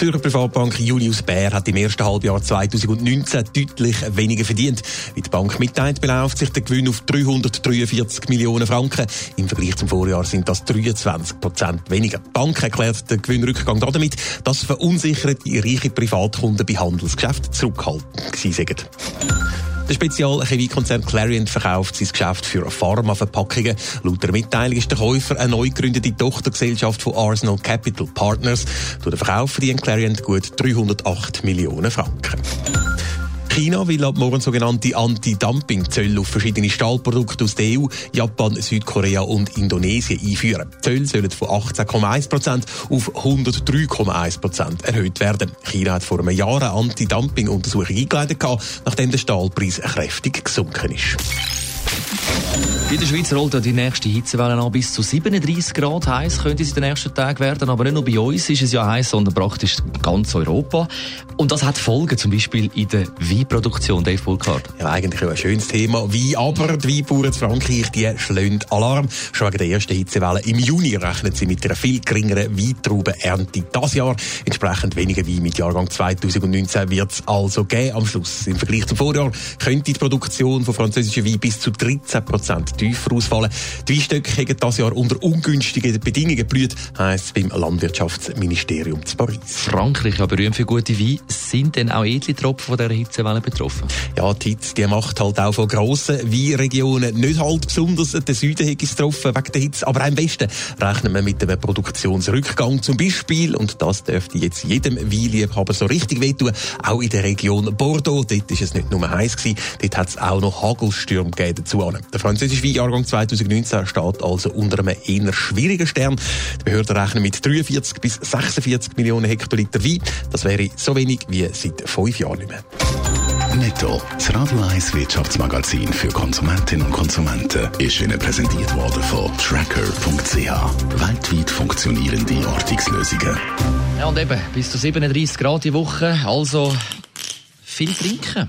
Zürcher Privatbank Julius Bär hat im ersten Halbjahr 2019 deutlich weniger verdient. Wie die Bank mitteilt, beläuft sich der Gewinn auf 343 Millionen Franken. Im Vergleich zum Vorjahr sind das 23 Prozent weniger. Die Bank erklärt den Gewinnrückgang damit, dass verunsicherte reiche Privatkunden bei Handelsgeschäften zurückhaltend waren. Der Spezialchemiekonzern Clarion verkauft sein Geschäft für Pharmaverpackungen. Laut der Mitteilung ist der Käufer eine neu gegründete Tochtergesellschaft von Arsenal Capital Partners. Durch den Verkauf verdient Clarion gut 308 Millionen Franken. China will ab morgen sogenannte Anti-Dumping-Zölle auf verschiedene Stahlprodukte aus der EU, Japan, Südkorea und Indonesien einführen. Die Zölle sollen von 18,1% auf 103,1% erhöht werden. China hat vor einem Jahr eine Anti-Dumping-Untersuchung eingeleitet, nachdem der Stahlpreis kräftig gesunken ist. In der Schweiz rollt die nächste Hitzewelle an. Bis zu 37 Grad heiß könnte es in den nächsten Tagen werden. Aber nicht nur bei uns ist es ja heiß, sondern praktisch ganz Europa. Und das hat Folgen, zum Beispiel in der Weinproduktion, Dave Burkhardt. Ja, eigentlich ein schönes Thema. Wein, aber die Weinbauern in Frankreich, die schlagen Alarm. Schon wegen der ersten Hitzewelle im Juni rechnen sie mit einer viel geringeren Weintraubenernte das Jahr. Entsprechend weniger Wein mit Jahrgang 2019 wird es also geben am Schluss. Im Vergleich zum Vorjahr könnte die Produktion von französischen Wein bis zu 13 Prozent tiefer ausfallen. Die Weinstöcke haben dieses Jahr unter ungünstigen Bedingungen geblüht, heisst es beim Landwirtschaftsministerium zu Paris. Frankreich ja berühmt für gute Weine. Sind denn auch edle Tropfen von dieser Hitzewelle betroffen? Ja, die Hitze die macht halt auch von grossen Weinregionen nicht halt besonders den Süden hat es getroffen wegen der Hitze. Aber am besten rechnen wir mit einem Produktionsrückgang zum Beispiel. Und das dürfte jetzt jedem Weinliebhaber so richtig wehtun. Auch in der Region Bordeaux. Dort ist es nicht nur heiß gewesen, dort hat es auch noch Hagelstürme gegeben dazu. Der französische Weinjahrgang 2019 steht also unter einem eher schwierigen Stern. Die Behörden rechnen mit 43 bis 46 Millionen Hektoliter Wein. Das wäre so wenig wie seit fünf Jahren nicht mehr. Netto, das Radio 1 Wirtschaftsmagazin für Konsumentinnen und Konsumenten, ist Ihnen präsentiert worden von Tracker.ch. Weltweit funktionierende Ortungslösungen. Ja, und eben, bis zu 37 Grad die Woche, also viel trinken.